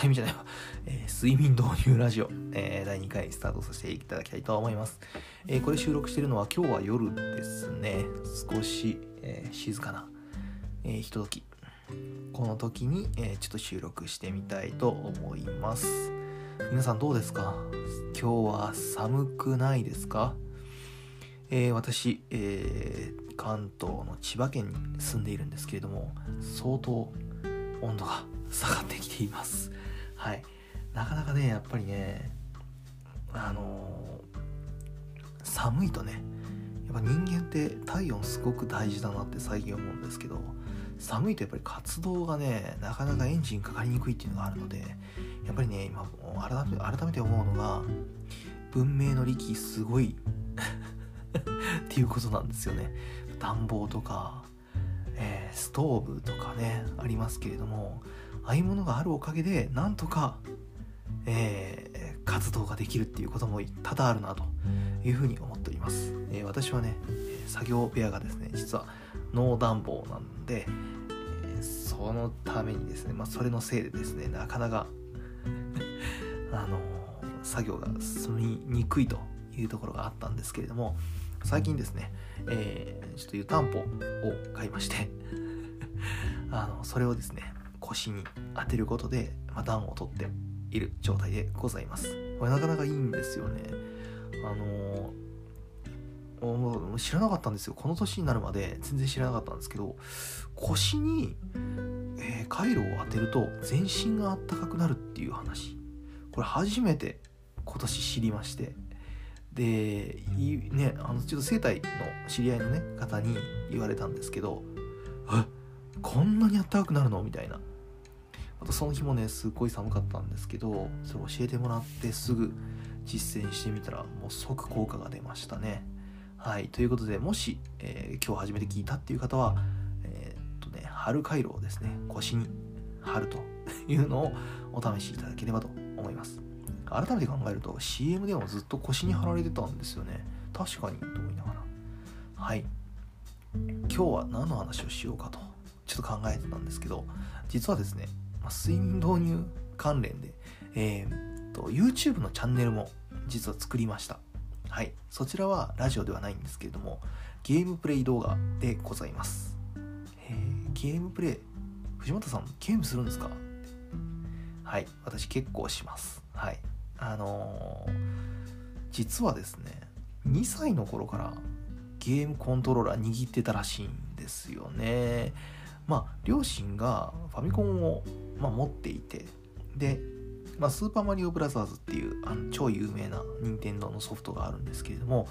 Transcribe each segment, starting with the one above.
催眠じゃないわ、えー、睡眠導入ラジオ、えー、第2回スタートさせていただきたいと思います。えー、これ収録してるのは今日は夜ですね。少し、え、静かな、え、ひととき。この時に、え、ちょっと収録してみたいと思います。皆さんどうですか？今日は寒くないですか？えー、私、えー、関東の千葉県に住んでいるんですけれども相当温度が下がってきていますはい。なかなかねやっぱりねあのー、寒いとねやっぱ人間って体温すごく大事だなって最近思うんですけど寒いとやっぱり活動がねなかなかエンジンかかりにくいっていうのがあるのでやっぱりね今改め改めて思うのが文明の利器すごい っていうことなんですよね。暖房とかえー、ストーブとかねありますけれどもああいうものがあるおかげでなんとか、えー、活動ができるっていうことも多々あるなというふうに思っております、えー、私はね作業部屋がですね実はノー暖房なんで、えそのためにですね、まあ、それのせいでですねなかなか あの作業が進みにくいというところがあったんですけれども最近ですね、えー、ちょっと湯たんぽを買いまして あのそれをですね腰に当てることで、まあ、暖を取っている状態でございます。これなかなかいいんですよね。あのー、知らなかったんですよ。この年になるまで全然知らなかったんですけど腰に、えー、回路を当てると全身があったかくなるっていう話。これ初めて今年知りまして。でねあのちょっと生体の知り合いのね方に言われたんですけど「え？こんなにあったかくなるの?」みたいな。またその日もねすっごい寒かったんですけどそれ教えてもらってすぐ実践してみたらもう即効果が出ましたね。はいということでもし、えー、今日初めて聞いたっていう方はえー、っとね春回路をですね腰に貼るというのをお試しいただければと思います改めて考えると CM でもずっと腰に貼られてたんですよね。確かにと思いながら。はい。今日は何の話をしようかとちょっと考えてたんですけど実はですね、ま、睡眠導入関連で、えー、と YouTube のチャンネルも実は作りました。はい。そちらはラジオではないんですけれどもゲームプレイ動画でございます。えー、ゲームプレイ藤本さんゲームするんですか？はい。私結構します。はい。あのー、実はですね2歳の頃からゲームコントローラー握ってたらしいんですよね。まあ両親がファミコンを、まあ、持っていてで、まあ、スーパーマリオブラザーズっていうあの超有名な任天堂のソフトがあるんですけれども、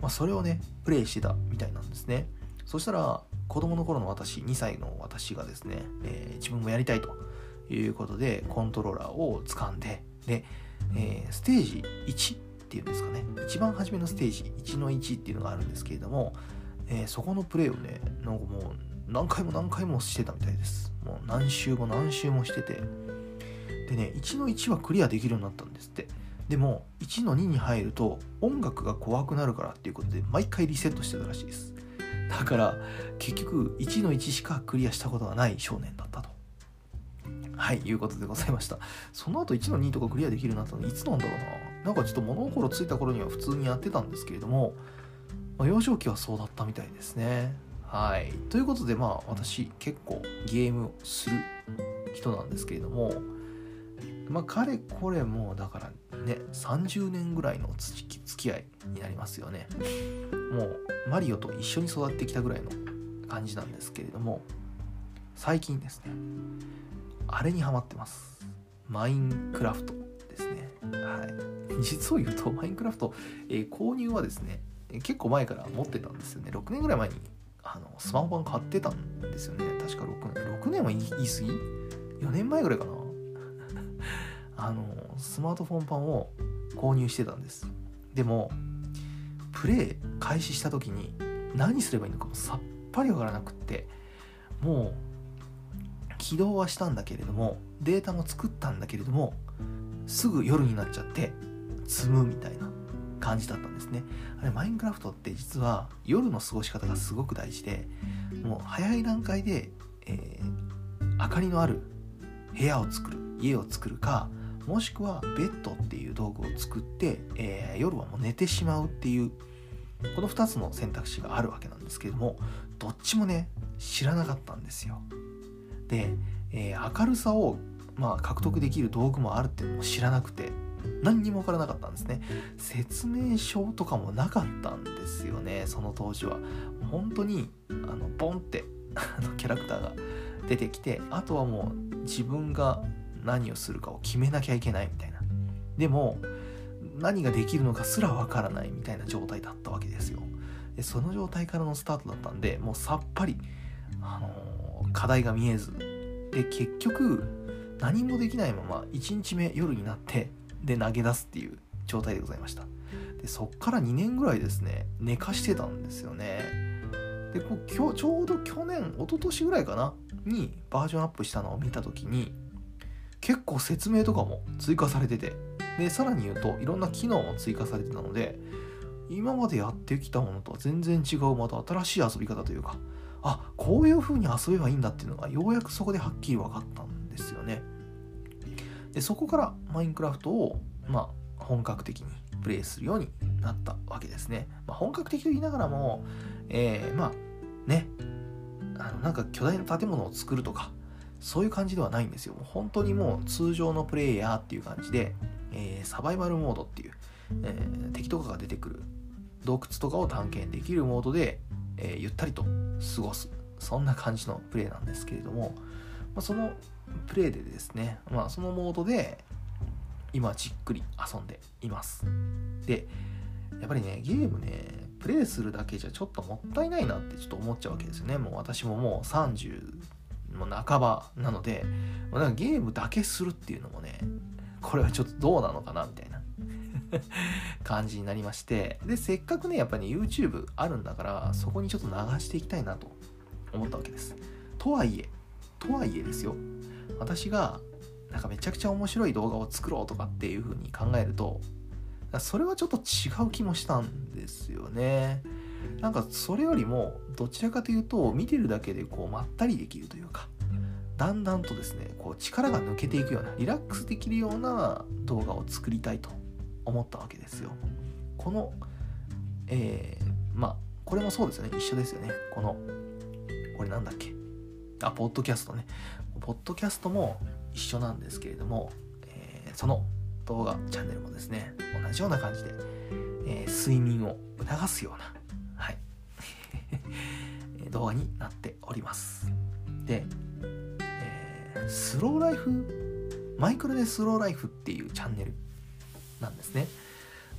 まあ、それをねプレイしてたみたいなんですね。そしたら子供の頃の私2歳の私がですね、えー、自分もやりたいということでコントローラーを掴んででえー、ステージ1っていうんですかね。一番初めのステージ1の1っていうのがあるんですけれども、えー、そこのプレイをねなんかもう何回も何回もしてたみたいです。もう何周も何周もしてて。でね1の1はクリアできるようになったんですって。でも1の2に入ると音楽が怖くなるからっていうことで毎回リセットしてたらしいです。だから結局1の1しかクリアしたことがない少年だったと。はい、いうことでございました。その後1の2とかクリアできるようになったのいつなんだろうな。なんかちょっと物心ついた頃には普通にやってたんですけれども、まあ、幼少期はそうだったみたいですね。はい。ということで、まあ私結構ゲームする人なんですけれども、まあかれこれもうだからね、30年ぐらいの付き合いになりますよね。もうマリオと一緒に育ってきたぐらいの感じなんですけれども、最近ですね、あれにハマってます。マインクラフトですね。はい。実を言うと、マインクラフト、えー、購入はですね、結構前から持ってたんですよね。6年ぐらい前にあのスマホ版買ってたんですよね。確か6年。6年は言い過ぎ ?4 年前ぐらいかな。あの、スマートフォン版を購入してたんです。でも、プレイ開始した時に何すればいいのかもさっぱりわからなくって、もう起動はしたんだけれどもデータも作ったんだけれどもすぐ夜になっちゃって積むみたいな感じだったんですね。あれマインクラフトって実は夜の過ごし方がすごく大事でもう早い段階で、えー、明かりのある部屋を作る家を作るかもしくはベッドっていう道具を作って、えー、夜はもう寝てしまうっていうこの2つの選択肢があるわけなんですけれどもどっちもね知らなかったんですよ、えー、明るさを、まあ、獲得できる道具もあるっていうのも知らなくて何にも分からなかったんですね。説明書とかもなかったんですよねその当時は。本当にあのボンってキャラクターが出てきてあとはもう自分が何をするかを決めなきゃいけないみたいな。でも何ができるのかすらわからないみたいな状態だったわけですよ。でその状態からのスタートだったんでもうさっぱり、課題が見えず。で結局何もできないまま1日目夜になってで投げ出すっていう状態でございました。でそっから2年ぐらいですね寝かしてたんですよね。でこう今日ちょうど去年一昨年ぐらいかなにバージョンアップしたのを見た時に結構説明とかも追加されててでさらに言うといろんな機能も追加されてたので今までやってきたものとは全然違うまた新しい遊び方というかあこういう風に遊べばいいんだっていうのがようやくそこではっきり分かったんですよね。でそこからマインクラフトをまあ本格的にプレイするようになったわけですね、まあ、本格的と言いながらもえー、まあね。あのなんか巨大な建物を作るとかそういう感じではないんですよ。本当にもう通常のプレイヤーっていう感じで、えー、サバイバルモードっていう、えー、敵とかが出てくる洞窟とかを探検できるモードで、えー、ゆったりと過ごすそんな感じのプレイなんですけれども、まあ、そのプレイでですね、まあ、そのモードで今じっくり遊んでいます。でやっぱりねゲームねプレイするだけじゃちょっともったいないなってちょっと思っちゃうわけですよね。もう私ももう30も半ばなのでなんかゲームだけするっていうのもねこれはちょっとどうなのかなみたいな。感じになりましてでせっかくねやっぱり、ね、YouTube あるんだからそこにちょっと流していきたいなと思ったわけです。とはいえとはいえですよ。私がなんかめちゃくちゃ面白い動画を作ろうとかっていう風に考えるとそれはちょっと違う気もしたんですよね。なんかそれよりもどちらかというと見てるだけでこうまったりできるというかだんだんとですねこう力が抜けていくようなリラックスできるような動画を作りたいと思ったわけですよ。このえー、まあこれもそうですよね。一緒ですよね。このこれなんだっけ？あポッドキャストね。ポッドキャストも一緒なんですけれども、えー、その動画チャンネルもですね同じような感じで、えー、睡眠を促すようなはい。動画になっております。で、えー、スローライフマイクロでスローライフっていうチャンネルなんですね。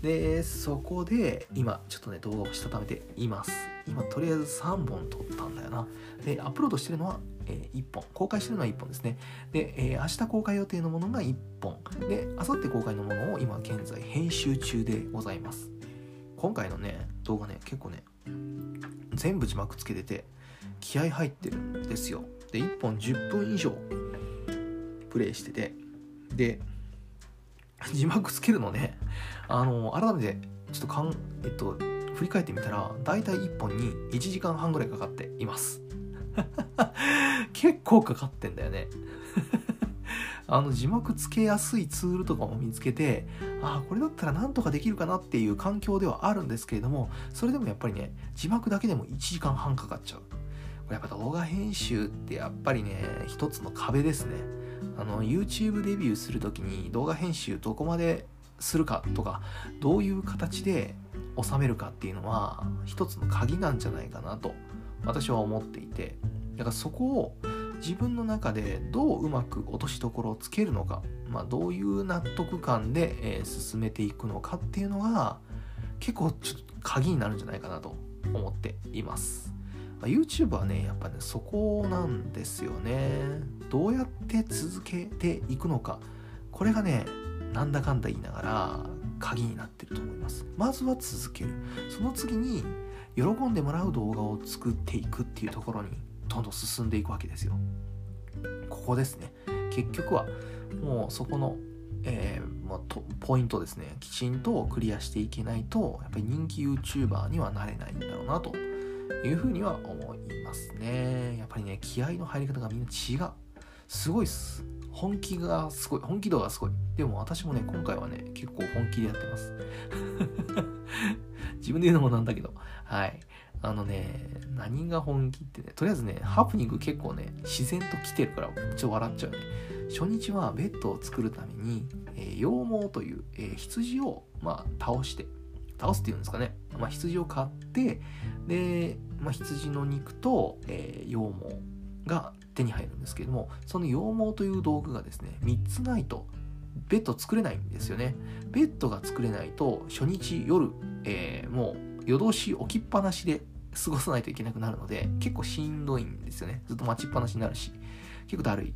でそこで今ちょっとね動画をしたためています。今とりあえず3本撮ったんだよな。でアップロードしてるのはえー、1本。公開してるのは1本ですね。で、えー、明日公開予定のものが1本。で明後日公開のものを今現在編集中でございます。今回のね動画ね結構ね全部字幕つけてて気合入ってるんですよ。で1本10分以上プレイしてて。で 字幕つけるのね。あの改めてちょっとかんえっと振り返ってみたら大体1本に1時間半ぐらいかかっています。結構かかってんだよね。あの字幕つけやすいツールとかも見つけてああこれだったらなんとかできるかなっていう環境ではあるんですけれどもそれでもやっぱりね字幕だけでも1時間半かかっちゃう。これやっぱ動画編集ってやっぱりね一つの壁ですね。あの YouTube デビューする時に動画編集どこまでするかとかどういう形で収めるかっていうのは一つの鍵なんじゃないかなと私は思っていてだからそこを自分の中でどううまく落としどころをつけるのか、まあ、どういう納得感で、え、進めていくのかっていうのが結構ちょっと鍵になるんじゃないかなと思っています。ま、YouTube はねやっぱねそこなんですよね。どうやって続けていくのかこれがねなんだかんだ言いながら鍵になってると思います。まずは続ける。その次に喜んでもらう動画を作っていくっていうところにどんどん進んでいくわけですよ。ここですね。結局はもうそこの、えー、まあ、ポイントですね。きちんとクリアしていけないと、やっぱり人気 YouTuber にはなれないんだろうなというふうには思いますね。やっぱりね、気合の入り方がみんな違う。すごいっす。本気がすごい本気度がすごいでも私もね今回はね結構本気でやってます 自分で言うのもなんだけどはいあのね何が本気ってねとりあえずねハプニング結構ね自然と来てるからちょっと笑っちゃうね初日はベッドを作るために、えー、羊毛という、えー、羊を、まあ、倒して倒すっていうんですかね、まあ、羊を買ってで、まあ、羊の肉と、えー、羊毛が手に入るんですけれどもその羊毛という道具がですね3つないとベッド作れないんですよね。ベッドが作れないと初日夜、えー、もう夜通し置きっぱなしで過ごさないといけなくなるので結構しんどいんですよね。ずっと待ちっぱなしになるし結構だるい。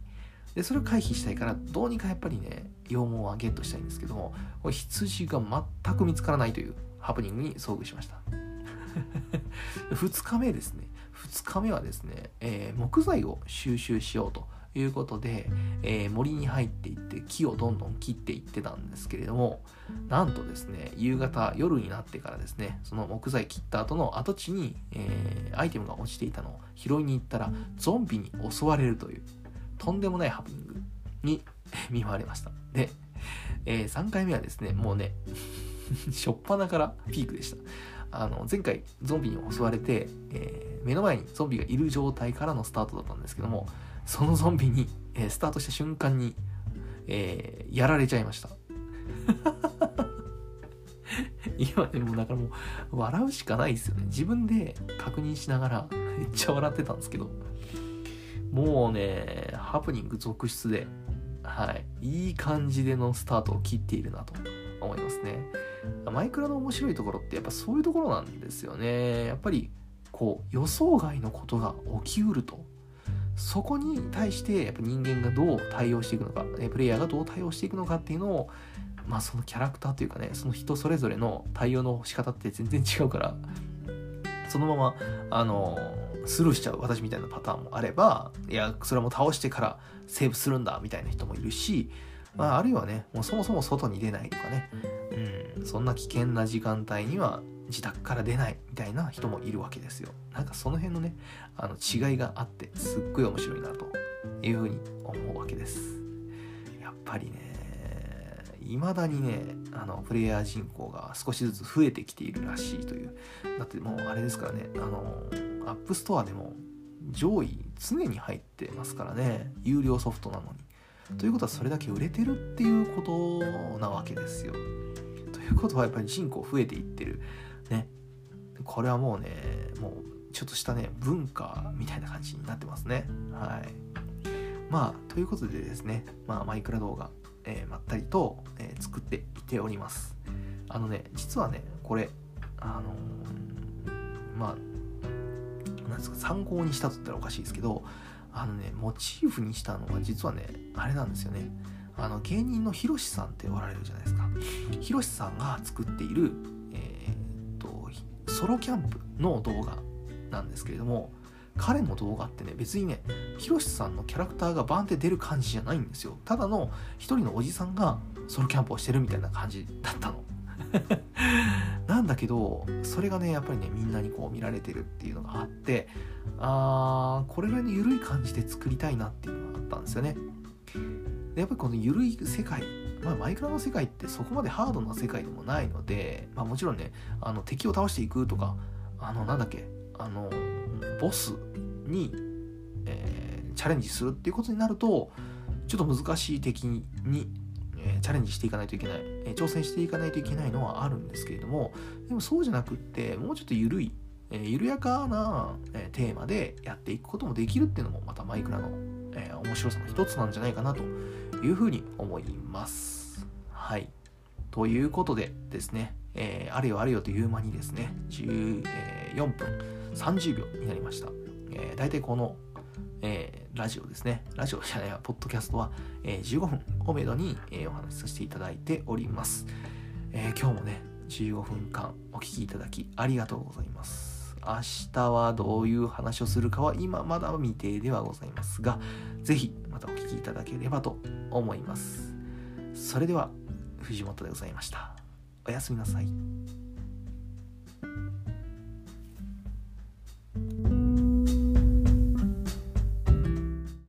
でそれを回避したいからどうにかやっぱりね羊毛はゲットしたいんですけども羊が全く見つからないというハプニングに遭遇しました。2日目ですね。2日目はですね、えー、木材を収集しようということで、えー、森に入っていって木をどんどん切っていってたんですけれどもなんとですね夕方夜になってからですねその木材切った後の跡地に、えー、アイテムが落ちていたのを拾いに行ったらゾンビに襲われるというとんでもないハプニングに見舞われました。で、えー、3回目はですねもうね しょっぱなからピークでした。あの前回ゾンビに襲われて、えー、目の前にゾンビがいる状態からのスタートだったんですけどもそのゾンビに、えー、スタートした瞬間に、えー、やられちゃいました。今でもだからもう笑うしかないですよね。自分で確認しながらめっちゃ笑ってたんですけど。もうねハプニング続出ではいいい感じでのスタートを切っているなと。思いますね。マイクラの面白いところってやっぱそういうところなんですよね。やっぱりこう予想外のことが起きうると。そこに対してやっぱ人間がどう対応していくのかプレイヤーがどう対応していくのかっていうのをまあそのキャラクターというかねその人それぞれの対応の仕方って全然違うからそのままあのスルーしちゃう私みたいなパターンもあればいやそれも倒してからセーブするんだみたいな人もいるし、まあ、あるいはねもうそもそも外に出ないとかね、うん、そんな危険な時間帯には自宅から出ないみたいな人もいるわけですよ。なんかその辺のねあの違いがあってすっごい面白いなというふうに思うわけです。やっぱりね未だにねあのプレイヤー人口が少しずつ増えてきているらしいという。だってもうあれですからねあの App Store でも上位常に入ってますからね有料ソフトなのにということはそれだけ売れてるっていうことなわけですよ。ということはやっぱり人口増えていってる。ね。これはもうねもうちょっとしたね文化みたいな感じになってますね。はい。まあということでですねまあマイクラ動画、えー、まったりと、えー、作っていております。あのね実はねこれあのー、まあなんですか参考にしたと言ったらおかしいですけどあのねモチーフにしたのが実はねあれなんですよね。あの芸人のひろしさんっておられるじゃないですか。ひろしさんが作っているえっとソロキャンプの動画なんですけれども彼の動画ってね別にねひろしさんのキャラクターがバンって出る感じじゃないんですよ。ただの一人のおじさんがソロキャンプをしてるみたいな感じだったの。だけどそれがねやっぱりねみんなにこう見られてるっていうのがあってあーこれぐらいの緩い感じで作りたいなっていうのがあったんですよね。でやっぱりこの緩い世界まあ、マイクラの世界ってそこまでハードな世界でもないので、まあ、もちろんねあの敵を倒していくとかあのなんだっけあのボスに、えー、チャレンジするっていうことになるとちょっと難しい敵に、え、チャレンジしていかないといけない、え、挑戦していかないといけないのはあるんですけれどもでもそうじゃなくってもうちょっと緩い、え、緩やかな、え、テーマでやっていくこともできるっていうのもまたマイクラの、え、面白さの一つなんじゃないかなというふうに思います。はい。ということでですね、えー、あれよあれよという間にですね、14分30秒になりました。えー、大体この、えー、ラジオですね、ラジオじゃないわ、ポッドキャストは、えー、15分をめどに、えー、お話しさせていただいております。え、今日もね、15分間お聴きいただきありがとうございます。明日はどういう話をするかは今まだ未定ではございますが、ぜひまたお聞きいただければと思います。それでは、藤本でございました。おやすみなさい。